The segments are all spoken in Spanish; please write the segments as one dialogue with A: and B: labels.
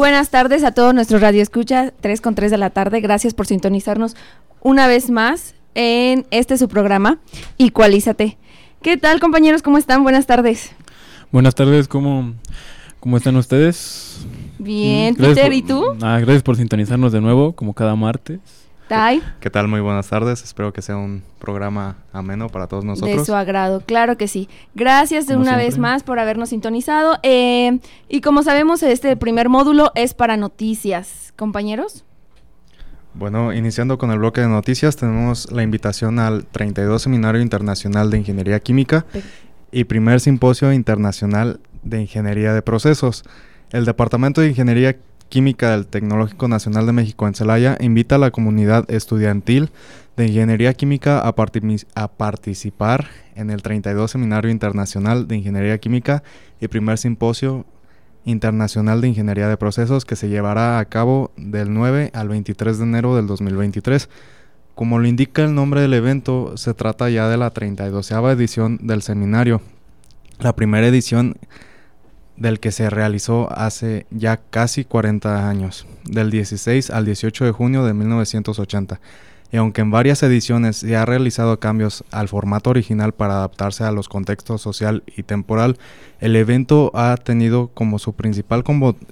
A: Buenas tardes a todos nuestros radioescuchas, 3 con 3 de la tarde. Gracias por sintonizarnos una vez más en este su programa, Igualízate. ¿Qué tal, compañeros? ¿Cómo están? Buenas tardes.
B: Buenas tardes, ¿cómo, cómo están ustedes?
A: Bien,
B: Mm,
A: Peter,
B: por-
A: ¿y tú?
B: Ah, gracias por sintonizarnos de nuevo, como cada martes.
A: Tai,
C: ¿Qué tal? Muy buenas tardes. Espero que sea un programa ameno para todos
A: de
C: nosotros.
A: su agrado, claro que sí. Gracias de
B: Como
A: una vez más por habernos sintonizado. Eh, y como sabemos, este primer módulo es para noticias. Compañeros,
C: Bueno, iniciando con el bloque de noticias, tenemos la invitación al 32 Seminario Internacional de Ingeniería Química y primer Simposio Internacional de Ingeniería de Procesos. El Departamento de Ingeniería Química del Tecnológico Nacional de México en Celaya invita a la comunidad estudiantil de Ingeniería Química a, a participar en el 32 Seminario Internacional de Ingeniería Química y primer Simposio Internacional de Ingeniería de Procesos que se llevará a cabo del 9 al 23 de enero del 2023. Como lo indica el nombre del evento, se trata ya de la 32 edición del seminario, la primera edición del que se realizó hace ya casi 40 años, del 16 al 18 de junio de 1980. Y aunque en varias ediciones se ha realizado cambios al formato original para adaptarse a los contextos social y temporal, el evento ha tenido como su principal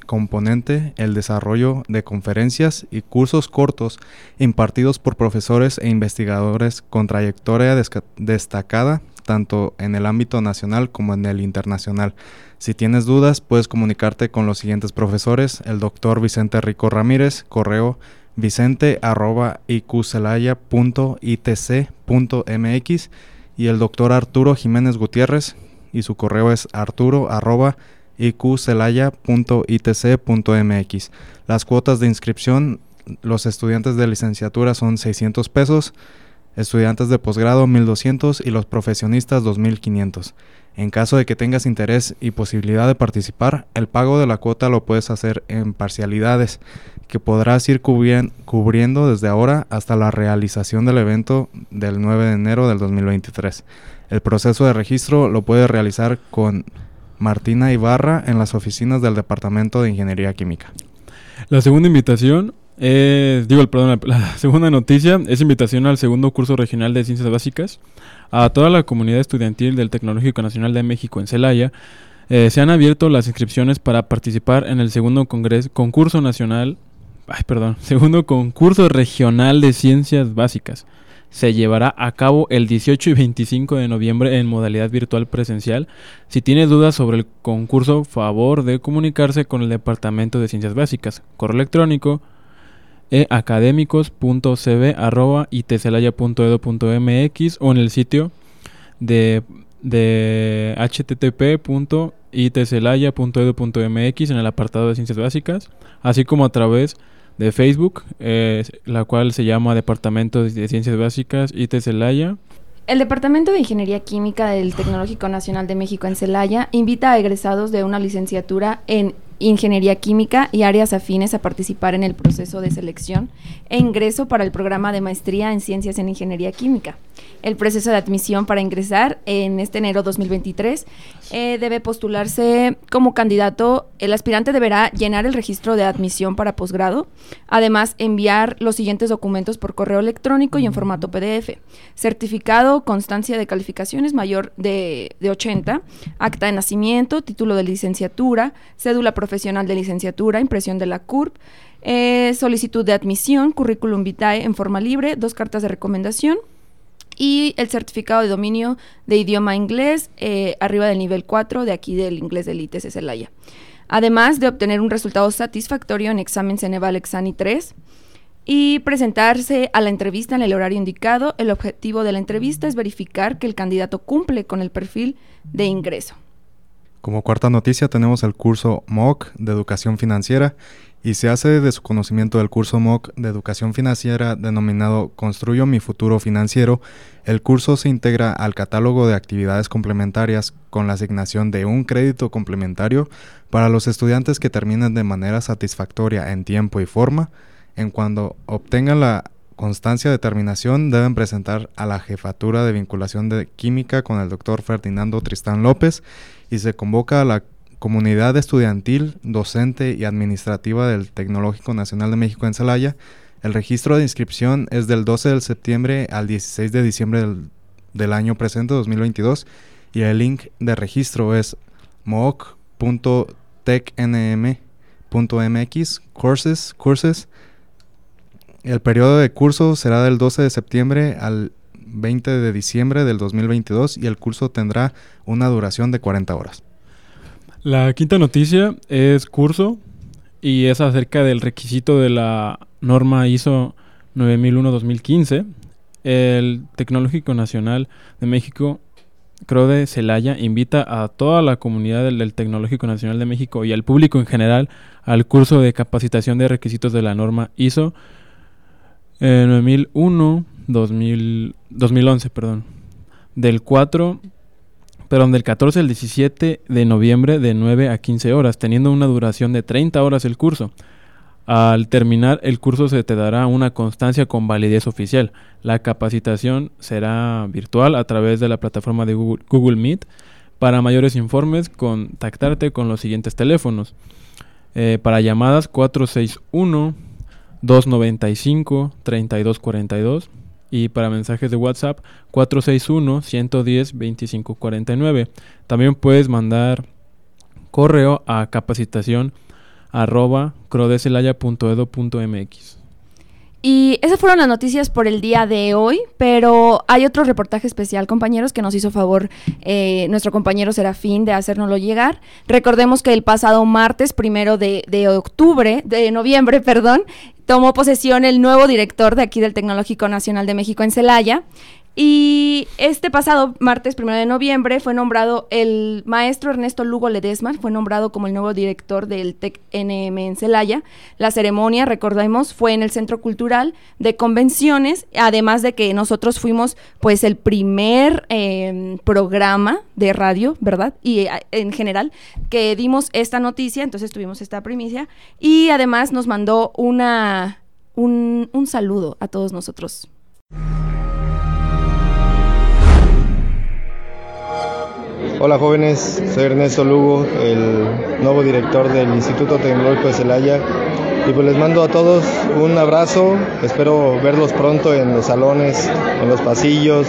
C: componente el desarrollo de conferencias y cursos cortos impartidos por profesores e investigadores con trayectoria destacada tanto en el ámbito nacional como en el internacional. Si tienes dudas, puedes comunicarte con los siguientes profesores, el doctor Vicente Rico Ramírez, correo vicente arroba iqcelaya.itc.mx y el doctor Arturo Jiménez Gutiérrez y su correo es arturo arroba. Las cuotas de inscripción, los estudiantes de licenciatura son 600 pesos, estudiantes de posgrado 1200 y los profesionistas 2500. En caso de que tengas interés y posibilidad de participar, el pago de la cuota lo puedes hacer en parcialidades, que podrás ir cubrien- cubriendo desde ahora hasta la realización del evento del 9 de enero del 2023. El proceso de registro lo puedes realizar con Martina Ibarra en las oficinas del Departamento de Ingeniería Química.
B: La segunda invitación es, digo, perdón, la, la segunda noticia es invitación al segundo curso regional de Ciencias Básicas a toda la comunidad estudiantil del Tecnológico Nacional de México en Celaya. Eh, se han abierto las inscripciones para participar en el segundo congreso, concurso nacional, ay, perdón, segundo concurso regional de Ciencias Básicas. Se llevará a cabo el 18 y 25 de noviembre en modalidad virtual presencial. Si tiene dudas sobre el concurso, favor de comunicarse con el Departamento de Ciencias Básicas. Correo electrónico e o en el sitio de, de http.itcelaya.edu.mx en el apartado de Ciencias Básicas, así como a través de Facebook, la cual se llama Departamento de Ciencias Básicas IT Celaya.
A: El Departamento de Ingeniería Química del Tecnológico Nacional de México en Celaya invita a egresados de una licenciatura en Ingeniería Química y áreas afines a participar en el proceso de selección e ingreso para el programa de maestría en Ciencias en Ingeniería Química. El proceso de admisión para ingresar en este enero 2023 eh, debe postularse como candidato. El aspirante deberá llenar el registro de admisión para posgrado, además enviar los siguientes documentos por correo electrónico y en formato PDF. Certificado, constancia de calificaciones mayor de, de 80, acta de nacimiento, título de licenciatura, cédula profesional de licenciatura, impresión de la CURP, eh, solicitud de admisión, currículum vitae en forma libre, dos cartas de recomendación y el certificado de dominio de idioma inglés eh, arriba del nivel 4 de aquí del inglés del ITC Celaya. Además de obtener un resultado satisfactorio en examen Ceneval Exani 3 y presentarse a la entrevista en el horario indicado, el objetivo de la entrevista es verificar que el candidato cumple con el perfil de ingreso.
C: Como cuarta noticia tenemos el curso MOOC de Educación Financiera y se hace de su conocimiento del curso MOOC de Educación Financiera denominado Construyo mi futuro financiero. El curso se integra al catálogo de actividades complementarias con la asignación de un crédito complementario para los estudiantes que terminen de manera satisfactoria en tiempo y forma. En cuando obtengan la constancia de terminación deben presentar a la jefatura de vinculación de química con el doctor Ferdinando Tristán López y se convoca a la comunidad estudiantil, docente y administrativa del Tecnológico Nacional de México en Celaya. El registro de inscripción es del 12 de septiembre al 16 de diciembre del, año presente, 2022, y el link de registro es mooc.tecnm.mx, courses, courses. El periodo de curso será del 12 de septiembre al 20 de diciembre del 2022 y el curso tendrá una duración de 40 horas.
B: La quinta noticia es curso y es acerca del requisito de la norma ISO 9001-2015. El Tecnológico Nacional de México, CRODE Celaya, invita a toda la comunidad del, Tecnológico Nacional de México y al público en general al curso de capacitación de requisitos de la norma ISO 9001 2011, perdón, del 4 perdón, del 14 al 17 de noviembre de 9 a 15 horas, teniendo una duración de 30 horas el curso. Al terminar el curso se te dará una constancia con validez oficial. La capacitación será virtual a través de la plataforma de Google, Meet. Para mayores informes, contactarte con los siguientes teléfonos. Eh, para llamadas 461 295 3242 y para mensajes de WhatsApp 461-110-2549. También puedes mandar correo a capacitación arroba crodecelaya.edo.mx.
A: Y esas fueron las noticias por el día de hoy, pero hay otro reportaje especial, compañeros, que nos hizo favor eh, nuestro compañero Serafín de hacérnoslo llegar. Recordemos que el pasado martes, primero de, de octubre, de noviembre, perdón, tomó posesión el nuevo director de aquí del Tecnológico Nacional de México en Celaya. Y este pasado martes, primero de noviembre, fue nombrado el maestro Ernesto Lugo Ledesma, fue nombrado como el nuevo director del TEC NM en Celaya. La ceremonia, recordemos, fue en el Centro Cultural de Convenciones, además de que nosotros fuimos pues el primer em, programa de radio, ¿verdad? Y eh, en general, que dimos esta noticia, entonces tuvimos esta primicia, y además nos mandó una, un, un saludo a todos nosotros.
D: Hola jóvenes, soy Ernesto Lugo, el nuevo director del Instituto Tecnológico de Celaya. Y pues les mando a todos un abrazo, espero verlos pronto en los salones, en los pasillos,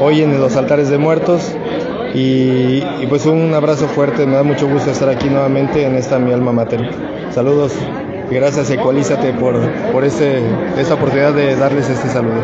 D: hoy en los altares de muertos. Y, pues un abrazo fuerte, me da mucho gusto estar aquí nuevamente en esta mi alma mater. Saludos. Gracias Ecualízate por, por este, esta oportunidad de darles este saludo.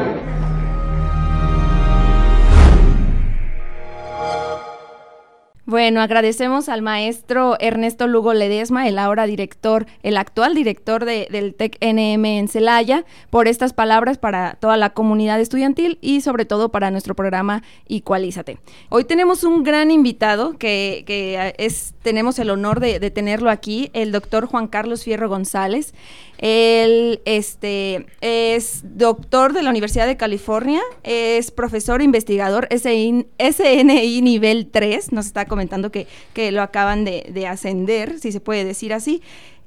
A: Bueno, agradecemos al maestro Ernesto Lugo Ledesma, el ahora director, el actual director del TEC NM en Celaya, por estas palabras para toda la comunidad estudiantil y sobre todo para nuestro programa Igualízate. Hoy tenemos un gran invitado que, que es, tenemos el honor de, de tenerlo aquí, el doctor Juan Carlos Fierro González. Él este, es doctor de la Universidad de California, es profesor e investigador SNI nivel 3, nos está comentando que, que lo acaban de ascender, si se puede decir así.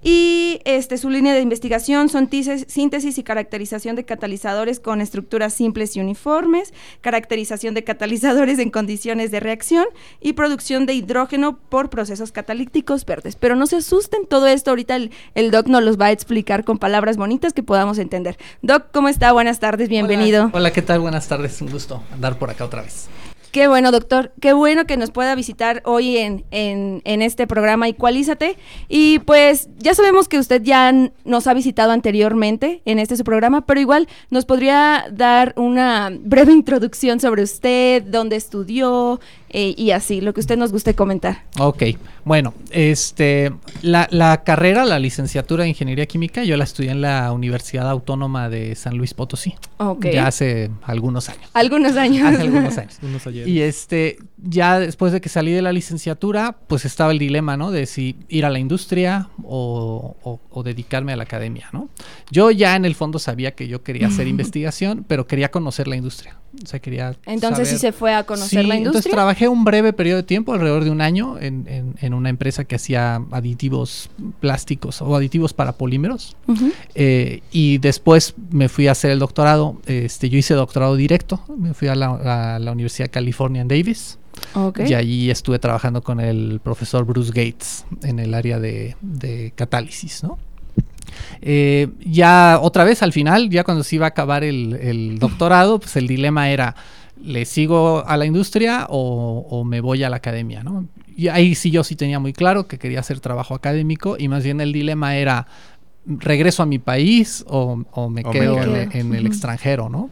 A: Y este, su línea de investigación son síntesis y caracterización de catalizadores con estructuras simples y uniformes, caracterización de catalizadores en condiciones de reacción y producción de hidrógeno por procesos catalíticos verdes. Pero no se asusten, todo esto ahorita el, Doc nos los va a explicar con palabras bonitas que podamos entender. Doc, ¿cómo está? Buenas tardes, bienvenido.
E: Hola, hola ¿qué tal? Buenas tardes, un gusto andar por acá otra vez.
A: Qué bueno, doctor. Qué bueno que nos pueda visitar hoy en, en, este programa Igualízate. Y pues ya sabemos que usted ya nos ha visitado anteriormente en este su programa, pero igual nos podría dar una breve introducción sobre usted, dónde estudió, eh, y así, lo que usted nos guste comentar.
E: Ok, bueno, este, la, la, carrera, la licenciatura de Ingeniería Química, yo la estudié en la Universidad Autónoma de San Luis Potosí.
A: Ok.
E: Ya hace algunos años.
A: Algunos años.
E: Hace algunos años. y este, ya después de que salí de la licenciatura, pues estaba el dilema, ¿no? De si ir a la industria o, o, o dedicarme a la academia, ¿no? Yo ya en el fondo sabía que yo quería hacer investigación, pero quería conocer la industria. O sea, quería
A: Entonces sí
E: saber-
A: se fue a conocer
E: Sí,
A: la industria.
E: Entonces trabajé un breve periodo de tiempo, alrededor de un año, en, en- en una empresa que hacía aditivos plásticos o aditivos para polímeros. Eh, y después me fui a hacer el doctorado. Este, yo hice doctorado directo. Me fui a la, a la Universidad de California en Davis.
A: Ok.
E: Y allí estuve trabajando con el profesor Bruce Gates en el área de, de catálisis, ¿no? Eh, ya otra vez al final, ya cuando se iba a acabar el, el doctorado, pues el dilema era, ¿le sigo a la industria o, o me voy a la academia? ¿no? Y ahí sí yo sí tenía muy claro que quería hacer trabajo académico y más bien el dilema era, ¿regreso a mi país o, o me
C: O
E: quedo en, en el extranjero? ¿no?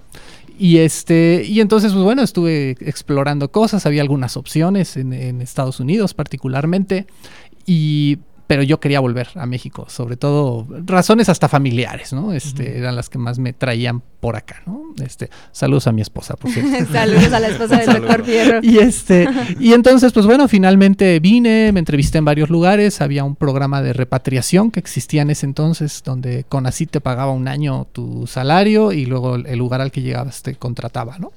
E: Y este, y entonces, pues bueno, estuve explorando cosas, había algunas opciones en, en Estados Unidos particularmente, y pero yo quería volver a México, sobre todo razones hasta familiares, ¿no? Este, eran las que más me traían por acá, ¿no? Este, saludos a mi esposa, por cierto.
A: Saludos a la esposa del doctor Fierro.
E: Y este, y entonces, pues bueno, finalmente vine, me entrevisté en varios lugares, había un programa de repatriación que existía en ese entonces, donde Conacyt te pagaba un año tu salario y luego el el lugar al que llegabas te contrataba, ¿no?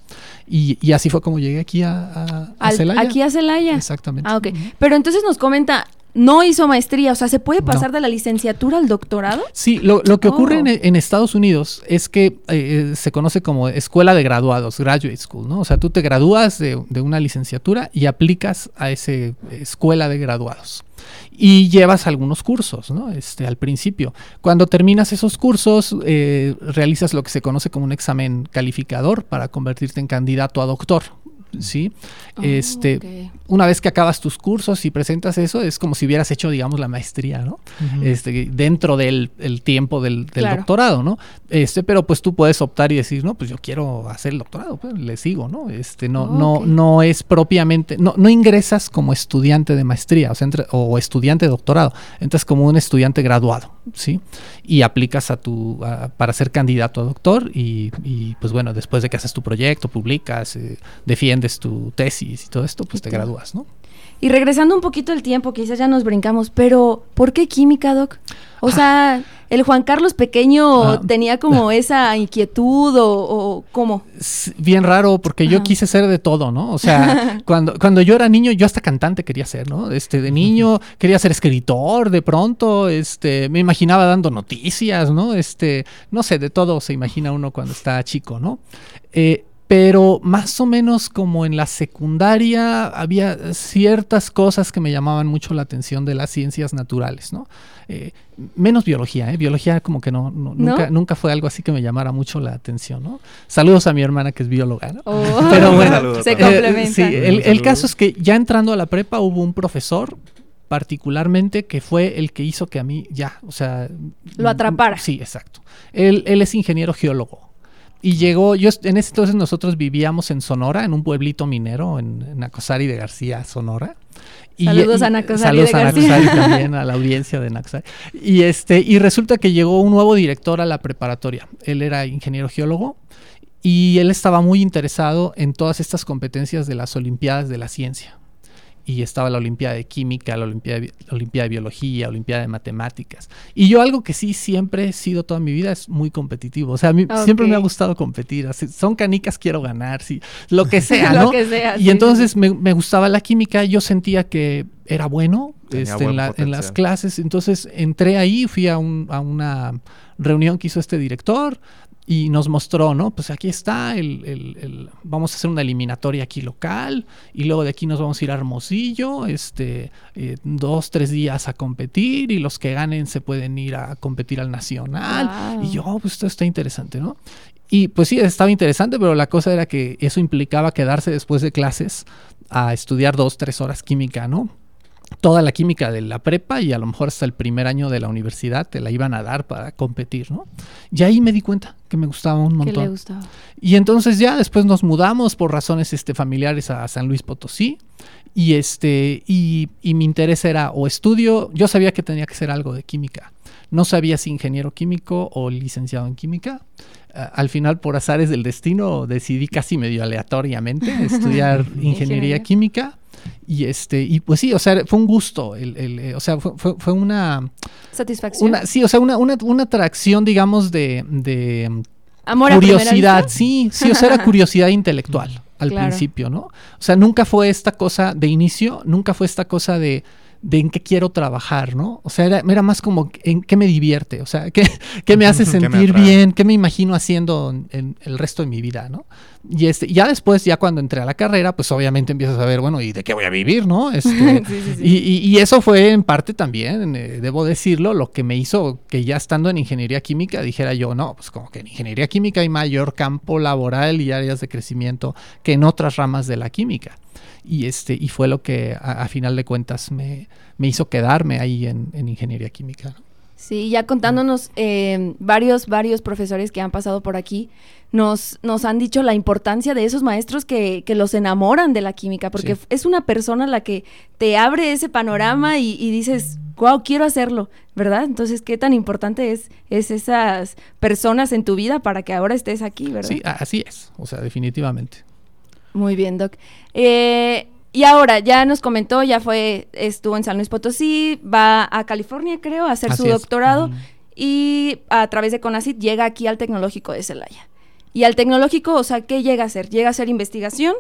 E: Y, y así fue como llegué aquí a, a, a
A: Al-
E: Celaya.
A: aquí a Celaya.
E: Exactamente.
A: Ah, ok. Pero entonces nos comenta, no hizo maestría, o sea, ¿se puede pasar
E: No.
A: de la licenciatura al doctorado?
E: Sí, lo, lo que ocurre
A: Oh.
E: en, en Estados Unidos es que eh, se conoce como escuela de graduados, graduate school, ¿no? O sea, tú te gradúas de, de una licenciatura y aplicas a esa escuela de graduados. Y llevas algunos cursos, ¿no? Este, al principio. Cuando terminas esos cursos, eh, realizas lo que se conoce como un examen calificador para convertirte en candidato a doctor, ¿sí? este,
A: Oh, ok.
E: Una vez que acabas tus cursos y presentas eso, es como si hubieras hecho, digamos, la maestría, ¿no? este, dentro del el tiempo del, del
A: Claro.
E: doctorado, ¿no? Este, pero pues tú puedes optar y decir, no, pues yo quiero hacer el doctorado, pues le sigo, ¿no? Este, no, no, no es propiamente, no, no ingresas como estudiante de maestría, o sea, entra- o estudiante de doctorado, entras como un estudiante graduado, ¿sí? Y aplicas a tu, a- para ser candidato a doctor y, y, pues bueno, después de que haces tu proyecto, publicas, eh, defiendes tu tesis y todo esto, pues te
A: todo. Y regresando un poquito el tiempo, quizás ya nos brincamos, pero ¿por qué química, Doc? O sea, ¿el Juan Carlos pequeño
E: Ah.
A: tenía como esa inquietud o, o cómo?
E: Bien raro porque yo
A: Ajá.
E: quise ser de todo, ¿no? O sea, cuando, cuando yo era niño, yo hasta cantante quería ser, ¿no? Este, de niño quería ser escritor, de pronto, este, me imaginaba dando noticias, ¿no? Este, no sé, de todo se imagina uno cuando está chico, ¿no? Eh, pero más o menos como en la secundaria había ciertas cosas que me llamaban mucho la atención de las ciencias naturales, ¿no? Eh, menos biología, ¿eh? Biología como que no, no-
A: ¿No?
E: Nunca, nunca fue algo así que me llamara mucho la atención, ¿no? Saludos a mi hermana que es bióloga, ¿no?
A: O-
E: Pero bueno,
A: se
C: a
E: Eh,
A: complementa.
E: sí, el, el caso es que ya entrando a la prepa hubo un profesor particularmente que fue el que hizo que a mí ya, o sea...
A: Lo atrapara.
E: Sí, exacto. Él, él es ingeniero geólogo. Y llegó, yo en ese entonces nosotros vivíamos en Sonora, en un pueblito minero, en, en Nacosari de García, Sonora.
A: Saludos a Nacosari
E: saludos
A: de
E: a. Nacosari también, a la audiencia de Nacosari. Y, este, y resulta que llegó un nuevo director a la preparatoria. Él era ingeniero geólogo y él estaba muy interesado en todas estas competencias de las Olimpiadas de la Ciencia. Y estaba la Olimpiada de Química, la Olimpiada de, la Olimpiada de Biología, Olimpiada de Matemáticas. Y yo algo que sí siempre he sido toda mi vida es muy competitivo. O sea, a mí siempre me ha gustado competir. Así, son canicas, quiero ganar, sí, lo que sea,
A: Lo
E: ¿no?
A: que sea,
E: y
A: sí,
E: entonces me, me gustaba la química, yo sentía que era bueno este, en, la- en las clases. Entonces entré ahí, fui a, un- a una reunión que hizo este director y nos mostró, ¿no? Pues aquí está, el, el- el- vamos a hacer una eliminatoria aquí local y luego de aquí nos vamos a ir a Hermosillo, este, eh, dos, tres días a competir y los que ganen se pueden ir a competir al nacional.
A: Wow.
E: Y yo, "Oh, pues esto está interesante, ¿no? Y pues sí, estaba interesante, pero la cosa era que eso implicaba quedarse después de clases a estudiar dos, tres horas química, ¿no? Toda la química de la prepa y a lo mejor hasta el primer año de la universidad te la iban a dar para competir, ¿no? Y ahí me di cuenta que me gustaba un
A: ¿Qué
E: montón.
A: le gustaba?
E: Y entonces ya después nos mudamos por razones este, familiares a San Luis Potosí. Y este, y, y mi interés era o estudio, yo sabía que tenía que ser algo de química. No sabía si ingeniero químico o licenciado en química. Al final, por azares del destino, decidí casi medio aleatoriamente estudiar Ingeniería. química. Y este, y pues sí, o sea, fue un gusto. el- el, eh, o sea, fue, fue- fue una,
A: Satisfacción.
E: una. Sí, o sea, una, una, una atracción, digamos, de, de
A: Amor
E: curiosidad, sí, sí, o sea, era curiosidad intelectual al
A: Claro.
E: principio, ¿no? O sea, nunca fue esta cosa de inicio, nunca fue esta cosa de, de en qué quiero trabajar, ¿no? O sea, era, era más como en qué me divierte, o sea, qué, qué me hace
C: ¿Qué me
E: sentir bien, qué me imagino haciendo en, en el resto de mi vida, ¿no? Y este, ya después, ya cuando entré a la carrera, pues obviamente empiezas a ver, bueno, ¿y de qué voy a vivir, no? Este,
A: Sí, sí, sí.
E: y, y- y eso fue en parte también, eh, debo decirlo, lo que me hizo que ya estando en ingeniería química dijera yo, no, pues como que en ingeniería química hay mayor campo laboral y áreas de crecimiento que en otras ramas de la química. Y, este, y fue lo que a, a final de cuentas me, me hizo quedarme ahí en, en ingeniería química. ¿no?
A: Sí, ya contándonos eh, varios, varios profesores que han pasado por aquí, nos, nos han dicho la importancia de esos maestros que, que los enamoran de la química, porque
E: Sí.
A: es una persona la que te abre ese panorama y, y dices, wow, quiero hacerlo, ¿verdad? Entonces, ¿qué tan importante es, es esas personas en tu vida para que ahora estés aquí, ¿verdad?
E: Sí, así es, o sea, definitivamente.
A: Muy bien, Doc. Eh, y ahora, ya nos comentó, ya fue, estuvo en San Luis Potosí, va a California, creo, a hacer
E: Así
A: su doctorado y a través de CONACYT llega aquí al Tecnológico de Celaya. Y al Tecnológico, o sea, ¿qué llega a hacer? ¿Llega a hacer investigación?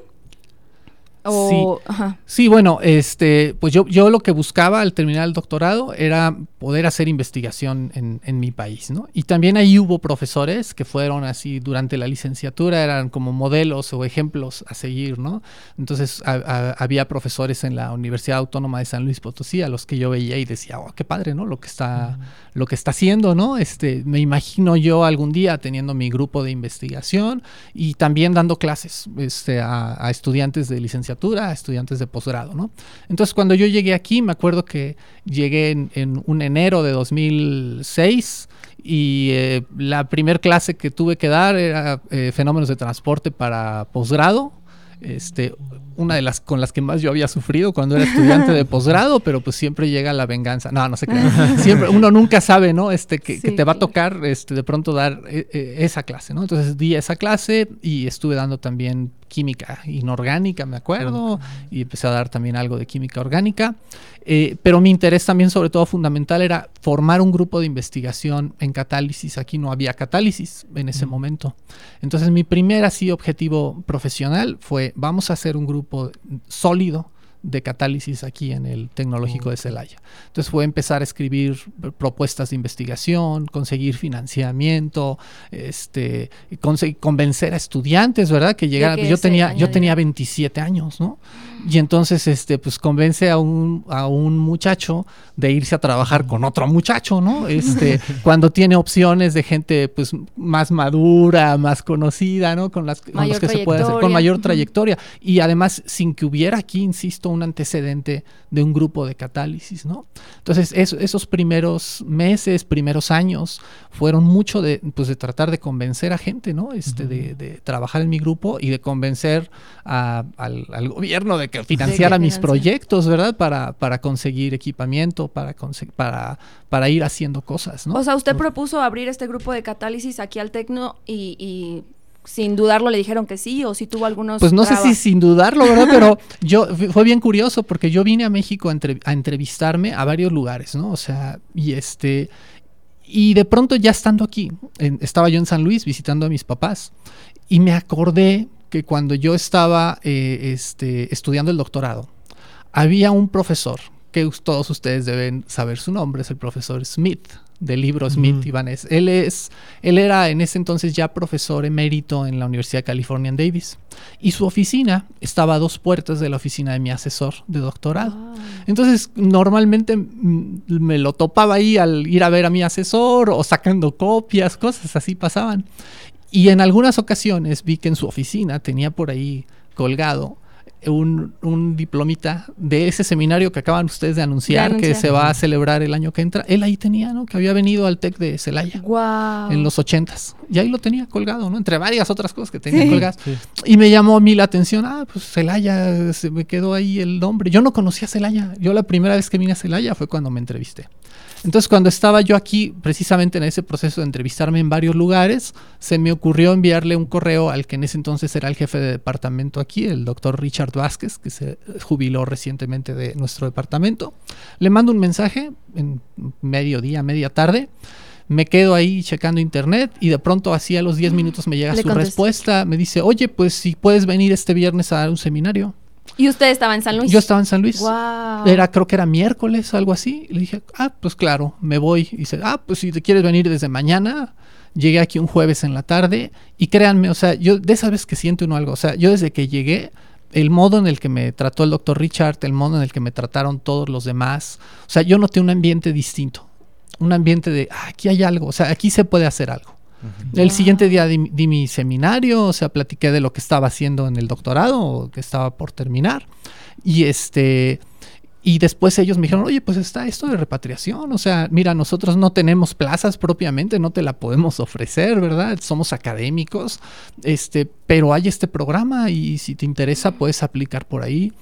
A: O, ajá.
E: Sí, bueno, este, pues yo, yo lo que buscaba al terminar el doctorado era poder hacer investigación en, en mi país, ¿no? Y también ahí hubo profesores que fueron así durante la licenciatura, eran como modelos o ejemplos a seguir, ¿no? Entonces a- a- había profesores en la Universidad Autónoma de San Luis Potosí a los que yo veía y decía, oh, qué padre, ¿no? Lo que está, lo que está haciendo, ¿no? Este, me imagino yo algún día teniendo mi grupo de investigación y también dando clases este, a, a estudiantes de licenciatura, a estudiantes de posgrado, ¿no? Entonces, cuando yo llegué aquí, me acuerdo que llegué en, en un enero de 2006 y eh, la primer clase que tuve que dar era eh, fenómenos de transporte para posgrado. Este, una de las con las que más yo había sufrido cuando era estudiante de posgrado, pero pues siempre llega la venganza. No, no sé qué. Siempre, uno nunca sabe, ¿no? Este, que, te va a tocar este, de pronto dar eh, esa clase, ¿no? Entonces di esa clase y estuve dando también química inorgánica, me acuerdo, y empecé a dar también algo de química orgánica. Eh, pero mi interés también, sobre todo fundamental, era formar un grupo de investigación en catálisis. Aquí no había catálisis en ese momento. Entonces mi primer así objetivo profesional fue, vamos a hacer un grupo sólido de catálisis aquí en el Tecnológico de Celaya. Entonces fue empezar a escribir propuestas de investigación, conseguir financiamiento, este, convencer a estudiantes, ¿verdad? Que llegaran.
A: que
E: Yo tenía, yo tenía
A: añadieran.
E: 27 años, ¿no? Y entonces, este, pues convence a un, a un muchacho de irse a trabajar con otro muchacho, ¿no? Este, cuando tiene opciones de gente, pues, más madura, más conocida, ¿no? Con las con
A: Mayor
E: los que se puede hacer, con mayor trayectoria. Y además, sin que hubiera aquí, insisto, un antecedente de un grupo de catálisis, ¿no? Entonces, es- esos primeros meses, primeros años, fueron mucho de, pues, de tratar de convencer a gente, ¿no? Este, de, de trabajar en mi grupo y de convencer a- al, al gobierno de que financiara mis proyectos, ¿verdad? Para, para conseguir equipamiento, para, conse- para, para ir haciendo cosas, ¿no?
A: O sea, usted propuso abrir este grupo de catálisis aquí al Tecno y, y sin dudarlo le dijeron que sí o si tuvo algunos
E: Pues no sé si sin dudarlo, ¿verdad? Pero yo fue bien curioso porque yo vine a México a, entre- a entrevistarme a varios lugares, ¿no? O sea, y este y de pronto ya estando aquí, en- estaba yo en San Luis visitando a mis papás y me acordé que cuando yo estaba eh, este, estudiando el doctorado, había un profesor que todos ustedes deben saber su nombre, es el profesor Smith, del libro Smith. Ibanez. Él es, él era en ese entonces ya profesor emérito en la Universidad de California en Davis. Y su oficina estaba a dos puertas de la oficina de mi asesor de doctorado.
A: Ah.
E: Entonces, normalmente mm, me lo topaba ahí al ir a ver a mi asesor o sacando copias, cosas así pasaban. Y en algunas ocasiones vi que en su oficina tenía por ahí colgado un, un diplomita de ese seminario que acaban ustedes de anunciar,
A: De
E: que se va a celebrar el año que entra. Él ahí tenía, ¿no? Que había venido al TEC de Celaya
A: Wow.
E: en los ochentas. Y ahí lo tenía colgado, ¿no? Entre varias otras cosas que tenía
A: Sí.
E: colgadas. Y me llamó a mí la atención, ah, pues Celaya, se me quedó ahí el nombre. Yo no conocía Celaya. Yo la primera vez que vine a Celaya fue cuando me entrevisté. Entonces, cuando estaba yo aquí, precisamente en ese proceso de entrevistarme en varios lugares, se me ocurrió enviarle un correo al que en ese entonces era el jefe de departamento aquí, el doctor Richard Vázquez, que se jubiló recientemente de nuestro departamento. Le mando un mensaje en mediodía, media tarde. Me quedo ahí checando internet y de pronto así a los 10 minutos me llega
A: Le
E: su respuesta. Me dice, oye, pues si puedes venir este viernes a dar un seminario.
A: Y usted estaba en San Luis.
E: Yo estaba en San Luis.
A: Wow.
E: Era, creo que era miércoles, algo así. Le dije, ah, pues claro, me voy. Y dice, ah, pues si te quieres venir desde mañana, llegué aquí un jueves en la tarde. Y créanme, o sea, yo de esa vez que siente uno algo, o sea, yo desde que llegué, el modo en el que me trató el doctor Richard, el modo en el que me trataron todos los demás, o sea, yo noté un ambiente distinto. Un ambiente de, ah, aquí hay algo, o sea, aquí se puede hacer algo. El siguiente día di, di mi seminario, o sea, platiqué de lo que estaba haciendo en el doctorado, o que estaba por terminar. Y este. Y después ellos me dijeron, oye, pues está esto de repatriación. O sea, mira, nosotros no tenemos plazas propiamente, no te la podemos ofrecer, ¿verdad? Somos académicos, este, pero hay este programa y si te interesa puedes aplicar por ahí.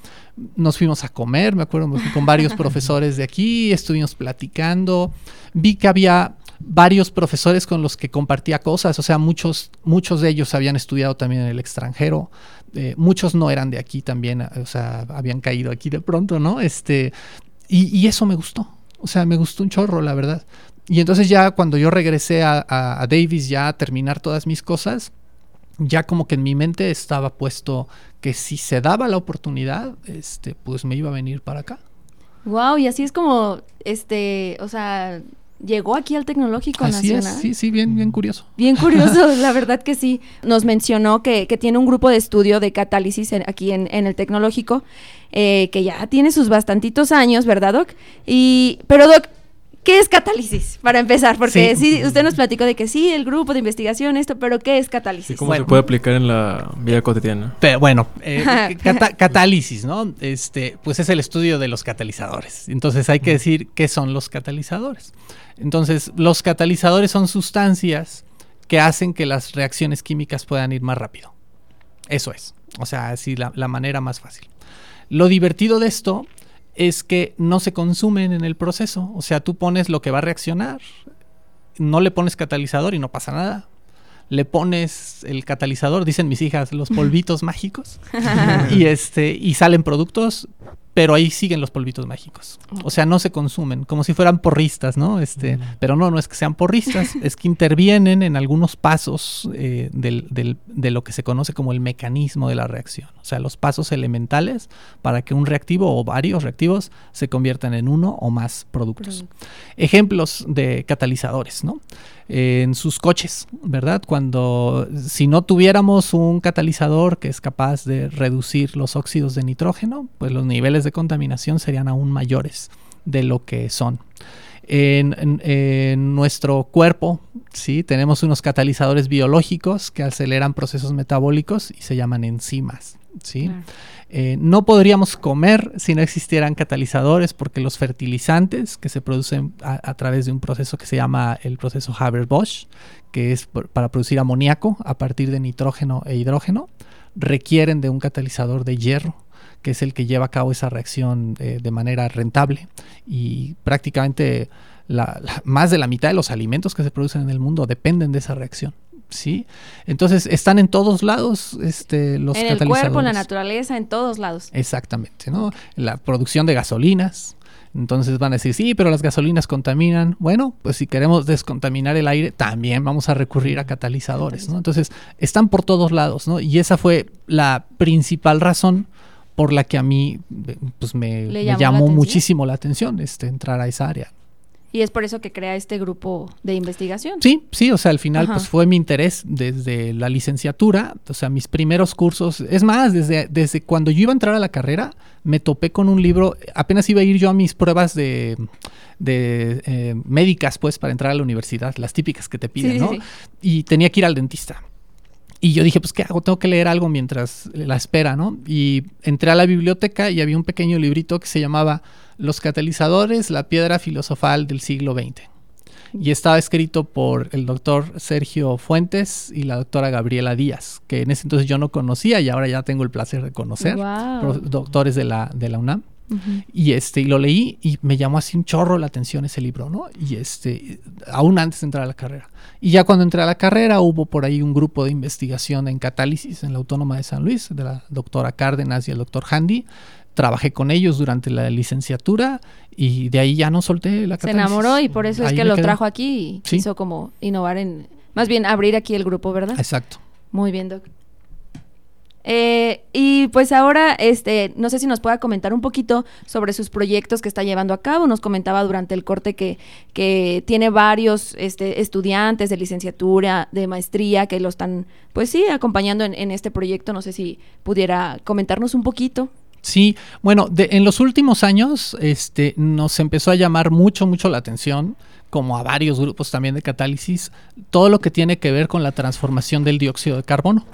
E: Nos fuimos a comer, me acuerdo, me fui con varios profesores de aquí, estuvimos platicando. Vi que había varios profesores con los que compartía cosas, o sea, muchos, muchos de ellos habían estudiado también en el extranjero, eh, muchos no eran de aquí también, o sea, habían caído aquí de pronto, ¿no? Este, y, y eso me gustó, o sea, me gustó un chorro, la verdad. Y entonces ya cuando yo regresé a, a- a Davis ya a terminar todas mis cosas, ya como que en mi mente estaba puesto que si se daba la oportunidad, este, pues me iba a venir para acá.
A: Wow, y así es como, este, o sea, llegó aquí al Tecnológico
E: Así
A: Nacional.
E: es, sí, sí, bien, bien curioso.
A: Bien curioso, la verdad que sí. Nos mencionó que, que tiene un grupo de estudio de catálisis en- aquí en, en el tecnológico, eh, que ya tiene sus bastantitos años, ¿verdad, Doc? Y, pero, Doc, ¿qué es catálisis? Para empezar, porque sí.
E: Sí.
A: usted nos platicó de que sí, el grupo de investigación, esto, pero ¿qué es
B: ¿Y
A: catálisis?
B: cómo
E: Bueno.
B: se puede aplicar en la vida cotidiana?
E: Pero bueno, eh, cata- catálisis, ¿no? Este, pues es el estudio de los catalizadores. Entonces hay que decir qué son los catalizadores. Entonces, los catalizadores son sustancias que hacen que las reacciones químicas puedan ir más rápido. Eso es. O sea, así la, la manera más fácil. Lo divertido de esto es que no se consumen en el proceso. O sea, tú pones lo que va a reaccionar, no le pones catalizador y no pasa nada. Le pones el catalizador, dicen mis hijas, los polvitos mágicos. y este, y salen productos, pero ahí siguen los polvitos mágicos. O sea, no se consumen, como si fueran porristas, ¿no? Este, pero no, no es que sean porristas, es que intervienen en algunos pasos eh, del- del- de lo que se conoce como el mecanismo de la reacción. O sea, los pasos elementales para que un reactivo o varios reactivos se conviertan en uno o más productos. Ejemplos de catalizadores, ¿no? Eh, en sus coches, ¿verdad? Cuando, si no tuviéramos un catalizador que es capaz de reducir los óxidos de nitrógeno, pues los niveles de contaminación serían aún mayores de lo que son. En, en- en nuestro cuerpo, sí, tenemos unos catalizadores biológicos que aceleran procesos metabólicos y se llaman enzimas, ¿sí?
A: Claro.
E: Eh, no podríamos comer si no existieran catalizadores porque los fertilizantes que se producen a, a través de un proceso que se llama el proceso Haber-Bosch, que es por- para producir amoníaco a partir de nitrógeno e hidrógeno, requieren de un catalizador de hierro que es el que lleva a cabo esa reacción eh, de manera rentable y prácticamente la- la- más de la mitad de los alimentos que se producen en el mundo dependen de esa reacción. ¿Sí? Entonces están en todos lados este, los
A: en el
E: catalizadores.
A: cuerpo, en la naturaleza, en todos lados.
E: Exactamente, ¿no? La producción de gasolinas. Entonces van a decir, sí, pero las gasolinas contaminan. Bueno, pues si queremos descontaminar el aire, también vamos a recurrir a catalizadores, ¿no? Entonces, están por todos lados, ¿no? Y esa fue la principal razón por la que a mí pues me,
A: ¿Le
E: me
A: llamó
E: muchísimo la atención este, entrar a esa área.
A: Y es por eso que crea este grupo de investigación.
E: Sí, sí, o sea, al final
A: Ajá.
E: pues fue mi interés desde la licenciatura, o sea, mis primeros cursos, es más, desde, desde cuando yo iba a entrar a la carrera, me topé con un libro, apenas iba a ir yo a mis pruebas de, de eh, médicas, pues, para entrar a la universidad, las típicas que te piden,
A: Sí, sí,
E: ¿no?
A: sí.
E: Y tenía que ir al dentista. Y yo dije, pues, ¿qué hago? Tengo que leer algo mientras la espera, ¿no? Y entré a la biblioteca y había un pequeño librito que se llamaba Los catalizadores, la piedra filosofal del siglo XX. Y estaba escrito por el doctor Sergio Fuentes y la doctora Gabriela Díaz, que en ese entonces yo no conocía y ahora ya tengo el placer de conocer, pro- doctores de la, de la UNAM. Y este, y lo leí y me llamó así un chorro la atención ese libro, ¿no? Y este, aún antes de entrar a la carrera. Y ya cuando entré a la carrera hubo por ahí un grupo de investigación en catálisis en la Autónoma de San Luis, de la doctora Cárdenas y el doctor Handy. Trabajé con ellos durante la licenciatura y de ahí ya no solté la
A: Se
E: catálisis.
A: enamoró y por eso es
E: Ahí
A: que lo
E: quedé.
A: trajo aquí y
E: Sí.
A: quiso como innovar en... Más bien abrir aquí el grupo, ¿verdad?
E: Exacto.
A: Muy bien, Doc. Eh, y pues ahora, este, no sé si nos pueda comentar un poquito sobre sus proyectos que está llevando a cabo. Nos comentaba durante el corte que, que tiene varios este, estudiantes de licenciatura, de maestría, que lo están, pues sí, acompañando en, en este proyecto. No sé si pudiera comentarnos un poquito.
E: Sí, bueno, de- en los últimos años este, nos empezó a llamar mucho, mucho la atención, como a varios grupos también de catálisis, todo lo que tiene que ver con la transformación del dióxido de carbono.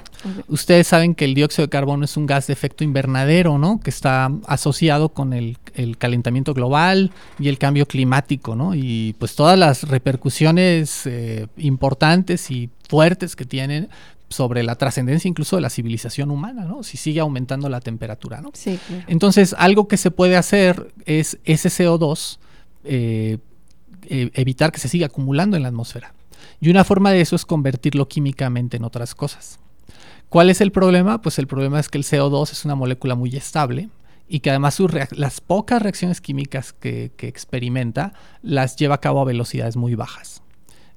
E: Ustedes saben que el dióxido de carbono es un gas de efecto invernadero, ¿no? Que está asociado con el, el calentamiento global y el cambio climático, ¿no? Y pues todas las repercusiones eh, importantes y fuertes que tienen sobre la trascendencia incluso de la civilización humana, ¿no? Si sigue aumentando la temperatura, ¿no?
A: Sí, claro.
E: Entonces, algo que se puede hacer es ese CO2 eh, eh, evitar que se siga acumulando en la atmósfera. Y una forma de eso es convertirlo químicamente en otras cosas. ¿Cuál es el problema? Pues el problema es que el CO2 es una molécula muy estable y que además sus las pocas reacciones químicas que, que experimenta las lleva a cabo a velocidades muy bajas.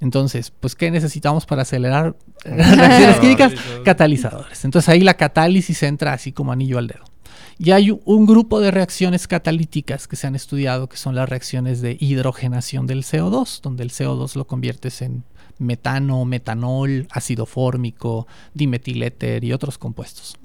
E: Entonces, pues, ¿qué necesitamos para acelerar eh, reacciones químicas? Catalizadores. Entonces ahí la catálisis entra así como anillo al dedo. Y hay un grupo de reacciones catalíticas que se han estudiado, que son las reacciones de hidrogenación del CO2, donde el CO2 lo conviertes en metano, metanol, ácido fórmico, dimetiléter y otros compuestos.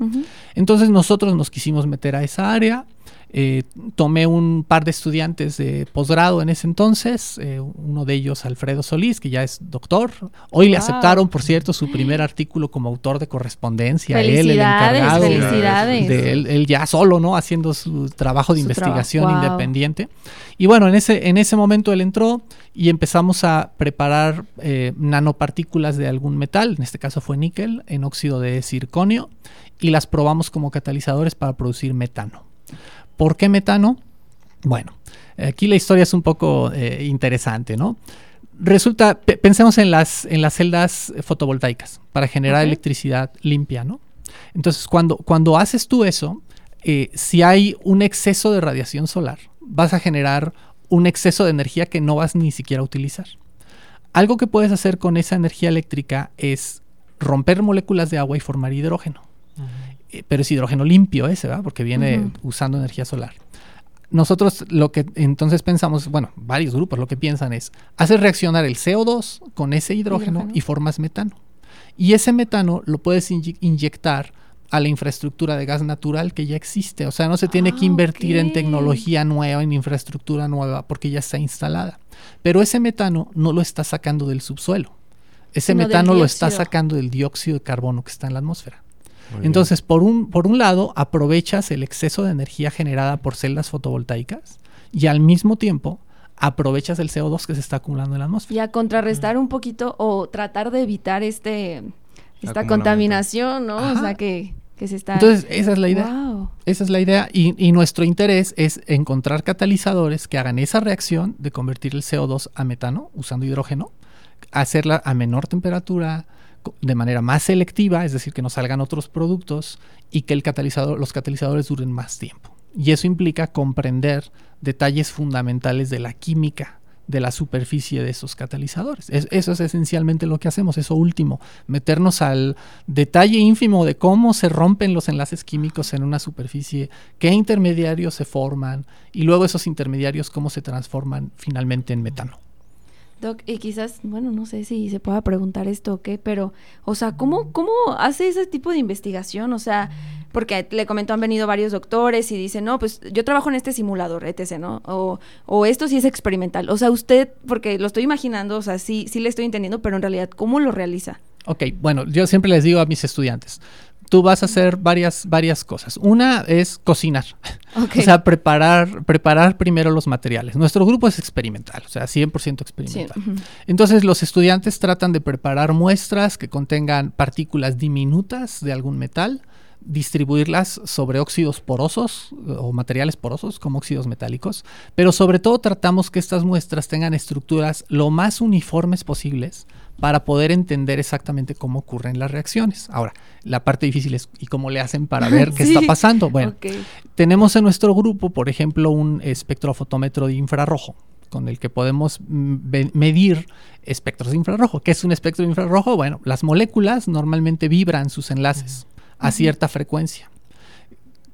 E: Entonces nosotros nos quisimos meter a esa área. Eh, tomé un par de estudiantes de posgrado en ese entonces, eh, uno de ellos Alfredo Solís, que ya es doctor. Hoy le aceptaron, por cierto, su primer artículo como autor de correspondencia. Él, el encargado de-
A: felicidades.
E: de él, él ya solo, ¿no? Haciendo su trabajo de
A: Su
E: investigación
A: trabajo, wow.
E: independiente. Y bueno, en ese, en ese momento él entró y empezamos a preparar eh, nanopartículas de algún metal, en este caso fue níquel, en óxido de circonio, y las probamos como catalizadores para producir metano. ¿Por qué metano? Bueno, aquí la historia es un poco eh, interesante, ¿no? Resulta, pe- pensemos en las, en las celdas fotovoltaicas para generar electricidad limpia, ¿no? Entonces, cuando, cuando haces tú eso, eh, si hay un exceso de radiación solar, vas a generar un exceso de energía que no vas ni siquiera a utilizar. Algo que puedes hacer con esa energía eléctrica es romper moléculas de agua y formar hidrógeno. Eh, pero es hidrógeno limpio ese, ¿verdad? Porque viene usando energía solar. Nosotros lo que entonces pensamos, bueno, varios grupos lo que piensan es, haces reaccionar el CO2 con ese hidrógeno,
A: Hidrógeno.
E: y formas metano. Y ese metano lo puedes inye- inyectar a la infraestructura de gas natural que ya existe. O sea, no se tiene que
A: Ah,
E: invertir en tecnología nueva, en infraestructura nueva, porque ya está instalada. Pero ese metano no lo está sacando del subsuelo. Ese metano lo está sacando del dióxido de carbono que está en la atmósfera. Entonces, por un, por un lado, aprovechas el exceso de energía generada por celdas fotovoltaicas y al mismo tiempo aprovechas el CO2 que se está acumulando en la atmósfera.
A: Y a contrarrestar un poquito o tratar de evitar este esta contaminación, ¿no? O sea, que, que se está...
E: Entonces, esa es la idea.
A: Wow.
E: Esa es la idea. Y, y nuestro interés es encontrar catalizadores que hagan esa reacción de convertir el CO2 a metano usando hidrógeno, hacerla a menor temperatura, de manera más selectiva, es decir, que no salgan otros productos y que el catalizador, los catalizadores duren más tiempo. Y eso implica comprender detalles fundamentales de la química de la superficie de esos catalizadores. Es- eso es esencialmente lo que hacemos, eso último, meternos al detalle ínfimo de cómo se rompen los enlaces químicos en una superficie, qué intermediarios se forman y luego esos intermediarios cómo se transforman finalmente en metano.
A: Doc, y quizás, bueno, no sé si se pueda preguntar esto o qué, pero, o sea, ¿cómo, ¿cómo hace ese tipo de investigación? O sea, porque le comento, han venido varios doctores y dicen, no, pues yo trabajo en este simulador, etc., ¿no? O, o esto sí es experimental. O sea, usted, porque lo estoy imaginando, o sea, sí, sí le estoy entendiendo, pero en realidad, ¿cómo lo realiza?
E: Ok, bueno, yo siempre les digo a mis estudiantes, tú vas a hacer varias, varias cosas. Una es cocinar. O sea, preparar, preparar primero los materiales. Nuestro grupo es experimental, o sea, 100%
A: Sí,
E: experimental. Entonces los estudiantes tratan de preparar muestras que contengan partículas diminutas de algún metal, distribuirlas sobre óxidos porosos o materiales porosos como óxidos metálicos, pero sobre todo tratamos que estas muestras tengan estructuras lo más uniformes posibles para poder entender exactamente cómo ocurren las reacciones. Ahora, la parte difícil es ¿y cómo le hacen para ver qué
A: Sí.
E: está pasando? Bueno, tenemos en nuestro grupo, por ejemplo, un espectrofotómetro de infrarrojo con el que podemos mm, medir espectros de infrarrojo. ¿Qué es un espectro de infrarrojo? Bueno, las moléculas normalmente vibran sus enlaces a cierta frecuencia.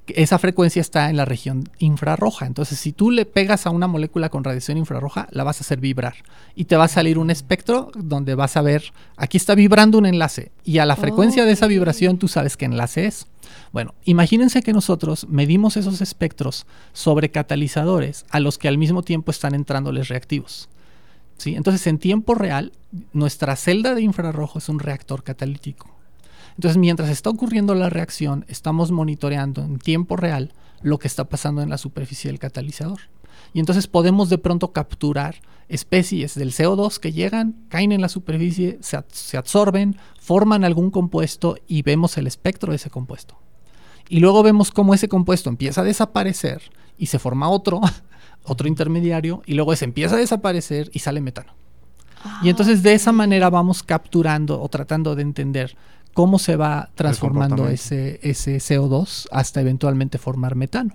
E: Esa frecuencia está en la región infrarroja. Entonces, si tú le pegas a una molécula con radiación infrarroja, la vas a hacer vibrar. Y te va a salir un espectro donde vas a ver, aquí está vibrando un enlace. Y a la frecuencia de esa vibración tú sabes qué enlace es. Bueno, imagínense que nosotros medimos esos espectros sobre catalizadores a los que al mismo tiempo están entrándoles reactivos. ¿sí? Entonces, en tiempo real, nuestra celda de infrarrojo es un reactor catalítico. Entonces, mientras está ocurriendo la reacción, estamos monitoreando en tiempo real lo que está pasando en la superficie del catalizador. Y entonces podemos de pronto capturar especies del CO2 que llegan, caen en la superficie, se, ab- se absorben, forman algún compuesto y vemos el espectro de ese compuesto. Y luego vemos cómo ese compuesto empieza a desaparecer y se forma otro, otro intermediario, y luego ese empieza a desaparecer y sale metano. Y entonces de esa manera vamos capturando o tratando de entender cómo se va transformando ese, ese CO2 hasta eventualmente formar metano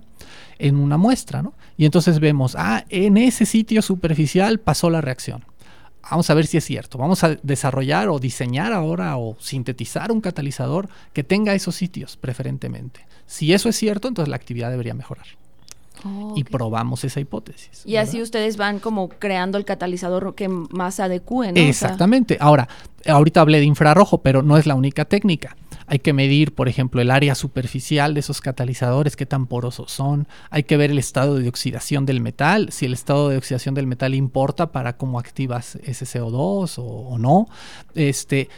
E: en una muestra, ¿no? Y entonces vemos, ah, en ese sitio superficial pasó la reacción. Vamos a ver si es cierto. Vamos a desarrollar o diseñar ahora o sintetizar un catalizador que tenga esos sitios preferentemente. Si eso es cierto, entonces la actividad debería mejorar.
A: Oh,
E: Y probamos esa hipótesis.
A: Y así ustedes van como creando el catalizador que más adecue, ¿no? O sea,
E: Exactamente. Ahora, ahorita hablé de infrarrojo, pero no es la única técnica. Hay que medir, por ejemplo, el área superficial de esos catalizadores, qué tan porosos son. Hay que ver el estado de oxidación del metal, si el estado de oxidación del metal importa para cómo activas ese CO2 o, o no. Este,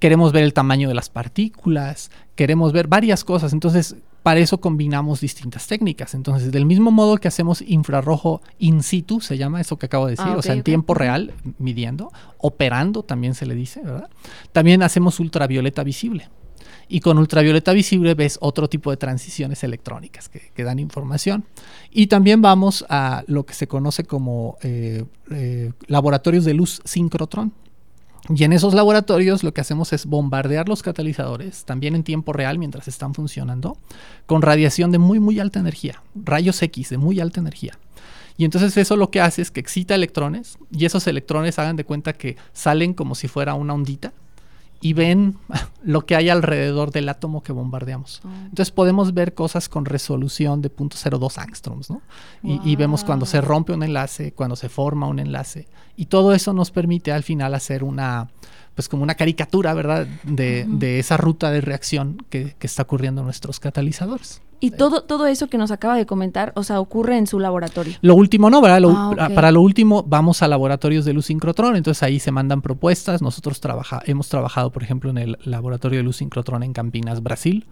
E: queremos ver el tamaño de las partículas, queremos ver varias cosas. Entonces, para eso combinamos distintas técnicas. Entonces, del mismo modo que hacemos infrarrojo in situ, se llama eso que acabo de decir,
A: Ah,
E: o sea, en tiempo real, midiendo, operando también se le dice, ¿verdad? También hacemos ultravioleta visible. Y con ultravioleta visible ves otro tipo de transiciones electrónicas que, que dan información. Y también vamos a lo que se conoce como eh, eh, laboratorios de luz sincrotrón. Y en esos laboratorios lo que hacemos es bombardear los catalizadores, también en tiempo real mientras están funcionando, con radiación de muy, muy alta energía, rayos X de muy alta energía. Y entonces eso lo que hace es que excita electrones y esos electrones hagan de cuenta que salen como si fuera una ondita y ven lo que hay alrededor del átomo que bombardeamos.
A: Oh.
E: Entonces podemos ver cosas con resolución de 0.02 angstroms, ¿no? Y, y vemos cuando se rompe un enlace, cuando se forma un enlace. Y todo eso nos permite al final hacer una, pues como una caricatura, ¿verdad? De, de esa ruta de reacción que, que está ocurriendo en nuestros catalizadores.
A: Y todo, todo eso que nos acaba de comentar, o sea, ocurre en su laboratorio.
E: Lo último no, ¿verdad? Lo-
A: Ah.
E: Para lo último vamos a laboratorios de luz sincrotrón, entonces ahí se mandan propuestas. Nosotros trabaja, hemos trabajado, por ejemplo, en el laboratorio de luz sincrotrón en Campinas, Brasil.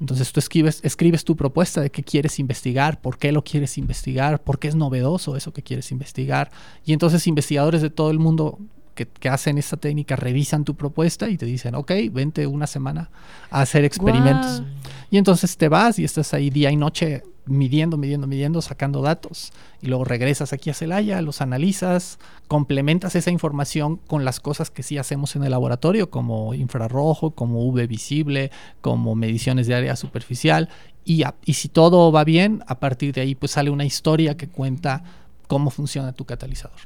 E: Entonces tú escribes, escribes tu propuesta de qué quieres investigar, por qué lo quieres investigar, por qué es novedoso eso que quieres investigar. Y entonces investigadores de todo el mundo que, que hacen esta técnica revisan tu propuesta y te dicen, ok, vente una semana a hacer experimentos. Y entonces te vas y estás ahí día y noche midiendo, midiendo, midiendo, sacando datos. Y luego regresas aquí a Celaya, los analizas, complementas esa información con las cosas que sí hacemos en el laboratorio, como infrarrojo, como UV visible, como mediciones de área superficial. Y, a- y si todo va bien, a partir de ahí pues sale una historia que cuenta cómo funciona tu catalizador.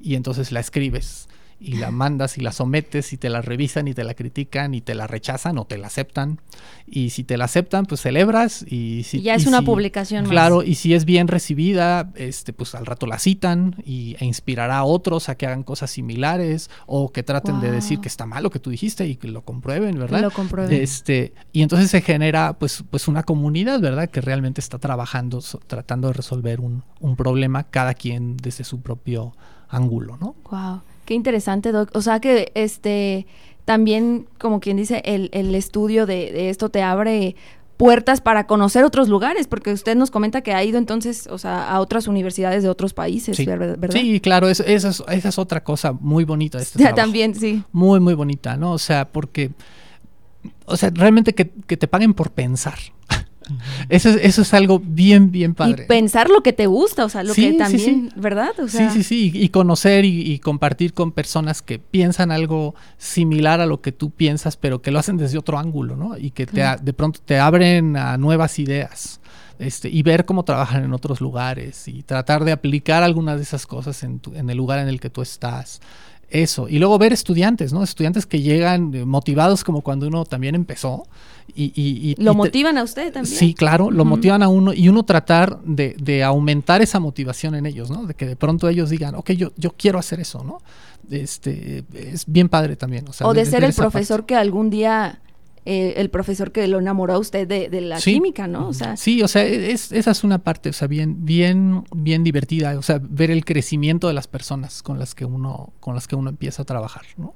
E: Y entonces la escribes y la mandas y la sometes y te la revisan y te la critican y te la rechazan o te la aceptan. Y si te la aceptan, pues celebras y si
A: Y ya es
E: y
A: una
E: si-
A: publicación más.
E: Claro, y si es bien recibida, este, pues al rato la citan y, e inspirará a otros a que hagan cosas similares o que traten de decir que está mal lo que tú dijiste y que lo comprueben, ¿verdad?
A: Lo comprueben.
E: Este, y entonces se genera pues, pues una comunidad, ¿verdad? Que realmente está trabajando, so- tratando de resolver un, un problema, cada quien desde su propio ángulo, ¿no?
A: Wow, qué interesante, Doc. O sea que este también, como quien dice, el, el estudio de, de esto te abre puertas para conocer otros lugares, porque usted nos comenta que ha ido entonces, o sea, a otras universidades de otros países,
E: Sí,
A: ¿ver- ¿verdad?
E: Sí, claro, es- esa, es, esa es otra cosa muy bonita de este trabajo.
A: también, sí.
E: Muy, muy bonita, ¿no? O sea, porque, o sea, realmente que, que te paguen por pensar. Eso, es, eso es algo bien, bien padre.
A: Y pensar lo que te gusta, o sea, lo
E: Sí,
A: que
E: sí,
A: también,
E: sí.
A: ¿verdad? O sea,
E: sí, sí, sí, y, y conocer y, y compartir con personas que piensan algo similar a lo que tú piensas, pero que lo hacen desde otro ángulo, ¿no? Y que te, de pronto te abren a nuevas ideas. Este, y ver cómo trabajan en otros lugares y tratar de aplicar algunas de esas cosas en, tu- en el lugar en el que tú estás. Eso. Y luego ver estudiantes, ¿no? Estudiantes que llegan eh, motivados como cuando uno también empezó. Y, y- y-
A: Lo
E: y te-
A: motivan a usted también.
E: Sí, claro, lo motivan a uno y uno tratar de, de aumentar esa motivación en ellos, ¿no? De que de pronto ellos digan, ok, yo, yo quiero hacer eso, ¿no? Este, es bien padre también. O, sea,
A: o de ser el profesor
E: parte.
A: que algún día, eh, el profesor que lo enamoró a usted de, de la
E: Sí.
A: química, ¿no? O sea,
E: Sí, o sea, es, esa es una parte, o sea, bien, bien, bien divertida, o sea, ver el crecimiento de las personas con las que uno, con las que uno empieza a trabajar, ¿no?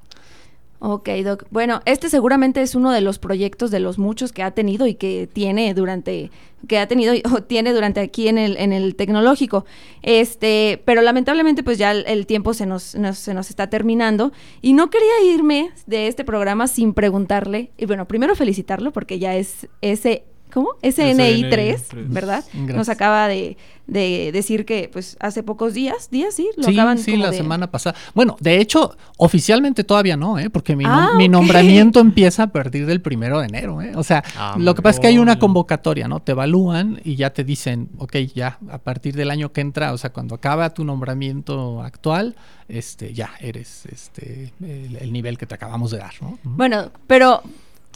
A: Ok, Doc. Bueno, este seguramente es uno de los proyectos de los muchos que ha tenido y que tiene durante, que ha tenido o tiene durante aquí en el, en el tecnológico. Este, pero lamentablemente pues ya el, tiempo se nos, nos- se nos está terminando y no quería irme de este programa sin preguntarle, y bueno, primero felicitarlo porque ya es ese, ¿cómo? SNI 3,
B: SNI3.
A: ¿verdad? Nos acaba de, de decir que pues hace pocos días, días sí, lo
E: sí,
A: acaban
E: sí,
A: como
E: la
A: de-
E: semana pasada. Bueno, de hecho, oficialmente todavía no, ¿eh? Porque mi, nom-
A: Ah,
E: mi nombramiento empieza a partir del primero de enero, ¿eh? O sea,
C: Ah,
E: lo que pasa es que hay una convocatoria, ¿no? Te evalúan y ya te dicen, ok, ya, a partir del año que entra, o sea, cuando acaba tu nombramiento actual, este, ya eres este el, el nivel que te acabamos de dar, ¿no?
A: Bueno, pero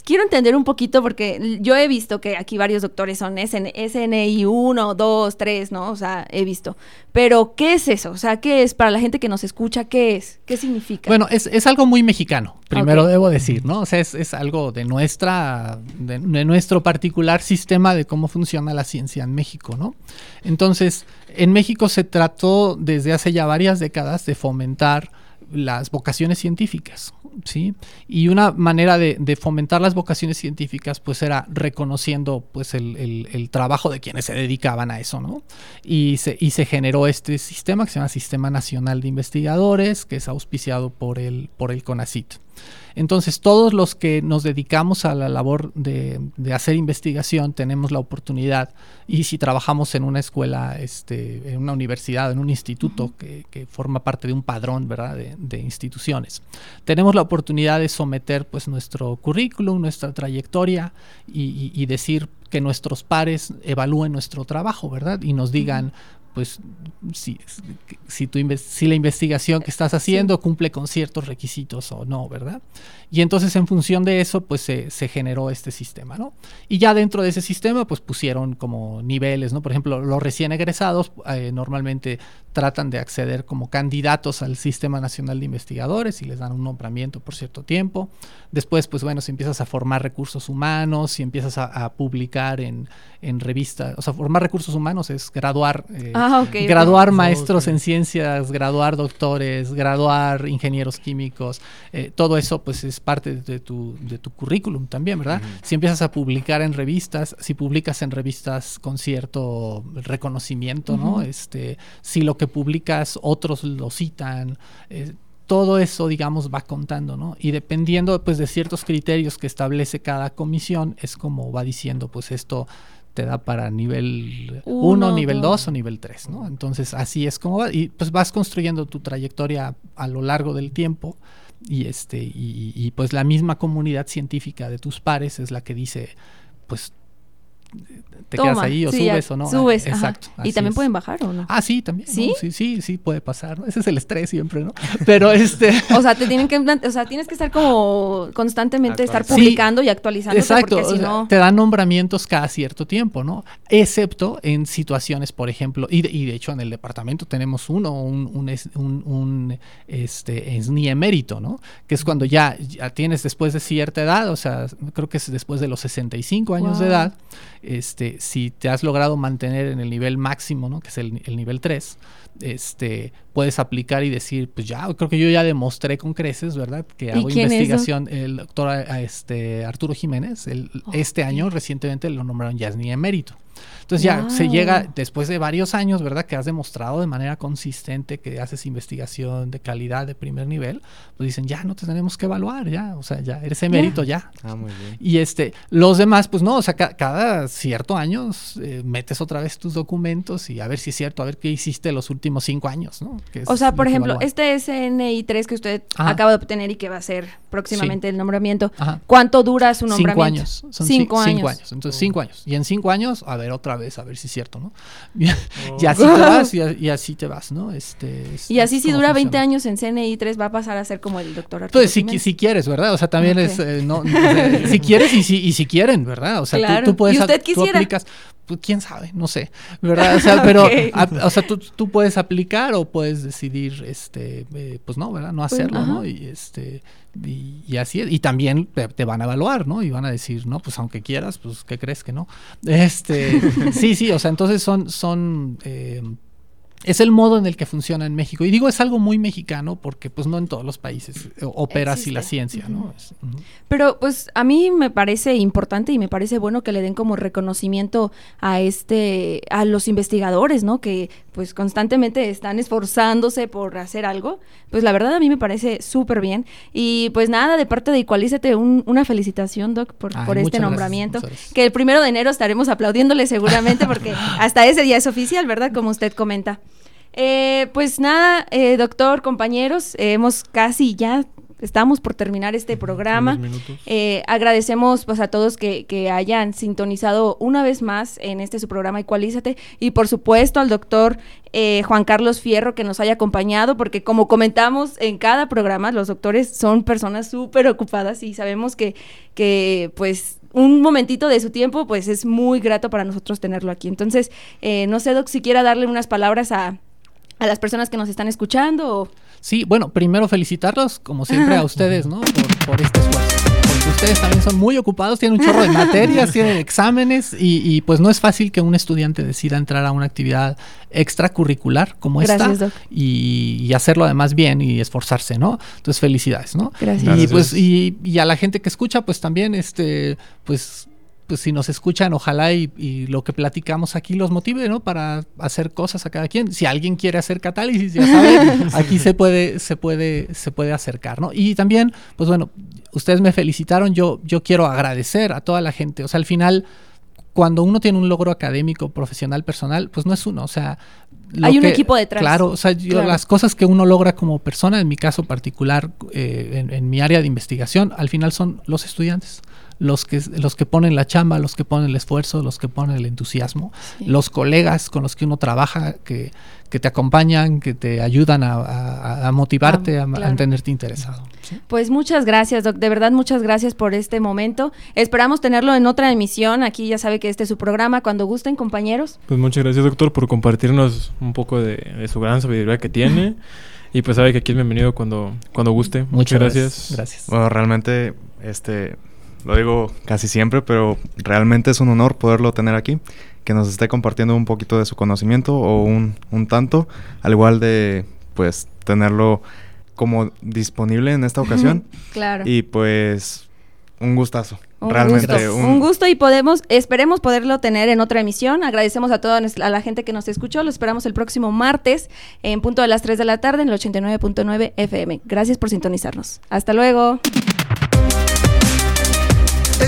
A: quiero entender un poquito porque yo he visto que aquí varios doctores son SN SNI 1, 2, 3, ¿no? O sea, he visto. Pero, ¿qué es eso? O sea, ¿qué es para la gente que nos escucha? ¿Qué es? ¿Qué significa?
E: Bueno, es, es algo muy mexicano, primero debo decir, ¿no? O sea, es, es algo de nuestra, de, de nuestro particular sistema de cómo funciona la ciencia en México, ¿no? Entonces, en México se trató desde hace ya varias décadas de fomentar las vocaciones científicas, ¿sí? Y una manera de, fomentar las vocaciones científicas, pues era reconociendo, pues, el, trabajo de quienes se dedicaban a eso, ¿no? Y se, generó este sistema que se llama Sistema Nacional de Investigadores, que es auspiciado por el CONACIT. Entonces, todos los que nos dedicamos a la labor de, de hacer investigación tenemos la oportunidad, y si trabajamos en una escuela, este, en una universidad, en un instituto que, que forma parte de un padrón ¿verdad? De, de instituciones, tenemos la oportunidad de someter pues, nuestro currículum, nuestra trayectoria y, y- y decir que nuestros pares evalúen nuestro trabajo, ¿verdad? Y nos digan, pues, si, si, tu si la investigación que estás haciendo cumple con ciertos requisitos o no, ¿verdad? Y entonces en función de eso, pues se, se generó este sistema, ¿no? Y ya dentro de ese sistema, pues pusieron como niveles, ¿no? Por ejemplo, los recién egresados eh, normalmente tratan de acceder como candidatos al Sistema Nacional de Investigadores y les dan un nombramiento por cierto tiempo. Después, pues bueno, si empiezas a formar recursos humanos, si empiezas a, a publicar en, en revistas, o sea, formar recursos humanos es graduar, eh,
A: Ah,
E: graduar maestros en ciencias, graduar doctores, graduar ingenieros químicos, eh, todo eso pues es parte de tu, de tu currículum también, ¿verdad? Si empiezas a publicar en revistas, si publicas en revistas con cierto reconocimiento, ¿no? Este, si lo que publicas otros lo citan, eh, todo eso, digamos, va contando, ¿no? Y dependiendo, pues, de ciertos criterios que establece cada comisión, es como va diciendo, pues, esto te da para nivel 1,
A: Uno,
E: nivel
A: dos.
E: 2 o nivel 3, ¿no? Entonces, así es como va. Y pues vas construyendo tu trayectoria a lo largo del tiempo. Y este, y, y, pues la misma comunidad científica de tus pares es la que dice, pues te quedas ahí o
A: sí, ya,
E: subes o no.
A: Subes,
E: Ah,
A: ajá.
E: Exacto.
A: Y también
E: es.
A: pueden bajar o no.
E: Ah, sí, también. ¿no?
A: ¿Sí?
E: Sí, sí, sí, puede pasar. ¿no? Ese es el estrés siempre, ¿no? Pero este.
A: O sea, te tienen que, o sea, tienes que estar como constantemente estar publicando y actualizando
E: Exacto,
A: porque si
E: o sea,
A: no
E: te dan nombramientos cada cierto tiempo, ¿no? Excepto en situaciones, por ejemplo, y de, y de hecho en el departamento tenemos uno, un, un, es- un- un, este, es ni emérito, ¿no? Que es cuando ya, ya tienes después de cierta edad, o sea, creo que es después de los 65 años de edad, este, si te has logrado mantener en el nivel máximo, ¿no? Que es el, el nivel 3, este, puedes aplicar y decir, pues ya, creo que yo ya demostré con creces, ¿verdad? Que hago investigación. el doctor a- este, Arturo Jiménez, el- este año recientemente lo nombraron ya es ni emérito. Entonces ya se llega, después de varios años, ¿verdad? Que has demostrado de manera consistente que haces investigación de calidad de primer nivel, pues dicen, ya no te tenemos que evaluar, ya, o sea, ya eres emérito, ya.
C: Ah, muy bien.
E: Y este, los demás, pues no, o sea, ca- cada cierto año eh, metes otra vez tus documentos y a ver si es cierto, a ver qué hiciste los últimos cinco años, ¿no? Que
A: O sea, por ejemplo, este SNI 3 que usted
E: Ajá.
A: acaba de obtener y que va a ser próximamente el nombramiento,
E: Ajá.
A: ¿cuánto dura su nombramiento?
E: Cinco años. Son ci-
A: cinco años.
E: Cinco años. Entonces, cinco años. Y en cinco años, a ver otra vez, a ver si es cierto, ¿no? y así te vas, y, a- y así te vas, ¿no? Este, es-
A: Y así si dura 20
E: funciona.
A: años en CNI 3 va a pasar a ser como el doctor Arturo
E: Pues si, si quieres, ¿verdad? O sea, también es, eh, no, si quieres y si, y si quieren, ¿verdad? O sea, tú-
A: Claro.
E: tú, puedes,
A: ¿Y usted
E: tú aplicas, pues quién sabe, no sé, ¿verdad? O sea, pero, a- o sea, tú, tú puedes aplicar o puedes decidir, este, eh, pues no, ¿verdad? No
A: Pues,
E: hacerlo, ¿no? Y este, y, y así es. Y también te, te van a evaluar, ¿no? Y van a decir, no, pues aunque quieras, pues, ¿qué crees que no? Este, sí, sí, o sea, entonces son, son, eh, es el modo en el que funciona en México. Y digo, es algo muy mexicano porque pues no en todos los países eh, opera así la
A: Existe.
E: ciencia, ¿no? Es-.
A: Pero pues a mí me parece importante y me parece bueno que le den como reconocimiento a este a los investigadores, ¿no? Que pues constantemente están esforzándose por hacer algo. Pues la verdad a mí me parece súper bien. Y pues nada, de parte de Igualízate, un- una felicitación, Doc, por,
E: Ay,
A: por este
E: gracias,
A: nombramiento. Que el primero de enero estaremos aplaudiéndole seguramente porque hasta ese día es oficial, ¿verdad? Como usted comenta. Eh, pues nada, eh, doctor, compañeros, eh, hemos casi ya estamos por terminar este programa. Eh, agradecemos pues a todos que, que hayan sintonizado una vez más en este su programa Ecualízate y por supuesto al doctor eh, Juan Carlos Fierro que nos haya acompañado porque como comentamos en cada programa los doctores son personas súper ocupadas y sabemos que, que pues un momentito de su tiempo pues es muy grato para nosotros tenerlo aquí. Entonces eh, no sé Doc si quiera darle unas palabras a, a las personas que nos están escuchando o...
E: Sí, bueno, primero felicitarlos, como siempre, a ustedes, ¿no? Por, por este esfuerzo. Porque ustedes también son muy ocupados, tienen un chorro de materias, tienen exámenes y, y, pues no es fácil que un estudiante decida entrar a una actividad extracurricular como
A: Gracias,
E: esta
A: Doc.
E: y, y hacerlo además bien y esforzarse, ¿no? Entonces felicidades, ¿no?
A: Gracias.
E: Y pues y, y a la gente que escucha, pues también, este, pues pues si nos escuchan, ojalá y, y lo que platicamos aquí los motive, ¿no? Para hacer cosas a cada quien. Si alguien quiere hacer catálisis, ya saben, aquí se puede, se puede, se puede acercar, ¿no? Y también, pues bueno, ustedes me felicitaron, yo, yo quiero agradecer a toda la gente. O sea, al final, cuando uno tiene un logro académico, profesional, personal, pues no es uno, o sea...
A: Hay un equipo detrás.
E: Claro, o sea, yo
A: Claro.
E: las cosas que uno logra como persona, en mi caso particular, eh, en, en mi área de investigación, al final son los estudiantes. Los que, los que ponen la chamba, los que ponen el esfuerzo, los que ponen el entusiasmo,
A: Sí.
E: los colegas con los que uno trabaja, que, que te acompañan, que te ayudan a, a- a motivarte,
A: Ah,
E: a,
A: claro.
E: mantenerte interesado. ¿sí?
A: Pues muchas gracias, Doc. De verdad, muchas gracias por este momento. Esperamos tenerlo en otra emisión. Aquí ya sabe que este es su programa. Cuando gusten, compañeros.
B: Pues muchas gracias, doctor, por compartirnos un poco de, de su gran sabiduría que tiene. y pues sabe que aquí es bienvenido cuando, cuando guste. Muchas, gracias.
E: Gracias.
C: Bueno, realmente, este, lo digo casi siempre, pero realmente es un honor poderlo tener aquí, que nos esté compartiendo un poquito de su conocimiento o un, un tanto, al igual de, pues, tenerlo como disponible en esta ocasión.
A: Claro.
C: y pues, un gustazo.
A: Un
C: realmente,
A: gusto.
C: un,
A: Un gusto y podemos, esperemos poderlo tener en otra emisión. Agradecemos a toda a la gente que nos escuchó. Lo esperamos el próximo martes en punto de las 3 de la tarde en el 89.9 FM. Gracias por sintonizarnos. Hasta luego.